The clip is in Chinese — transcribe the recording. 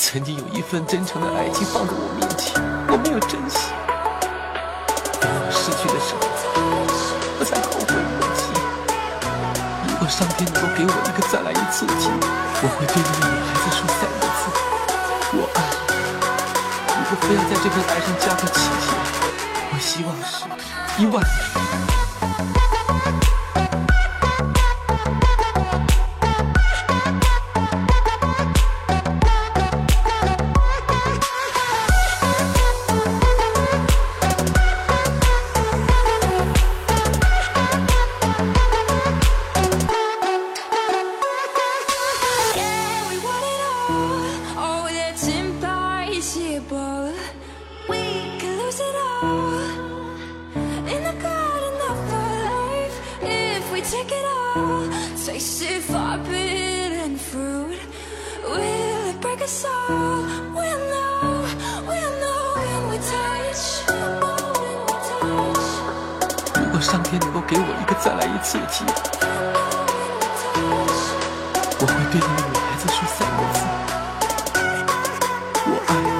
曾经有一份真诚的爱情放在我面前，我没有珍惜。当我失去的时候，我才后悔莫及。如果上天能够给我一个再来一次的机会，我会对那个女孩子说三个字：我爱你。如果非要在这份爱上加个期限，我希望是一万年。如果上天能够给我一个再来一次的机会，我会对那个女孩子说三个字。我爱你。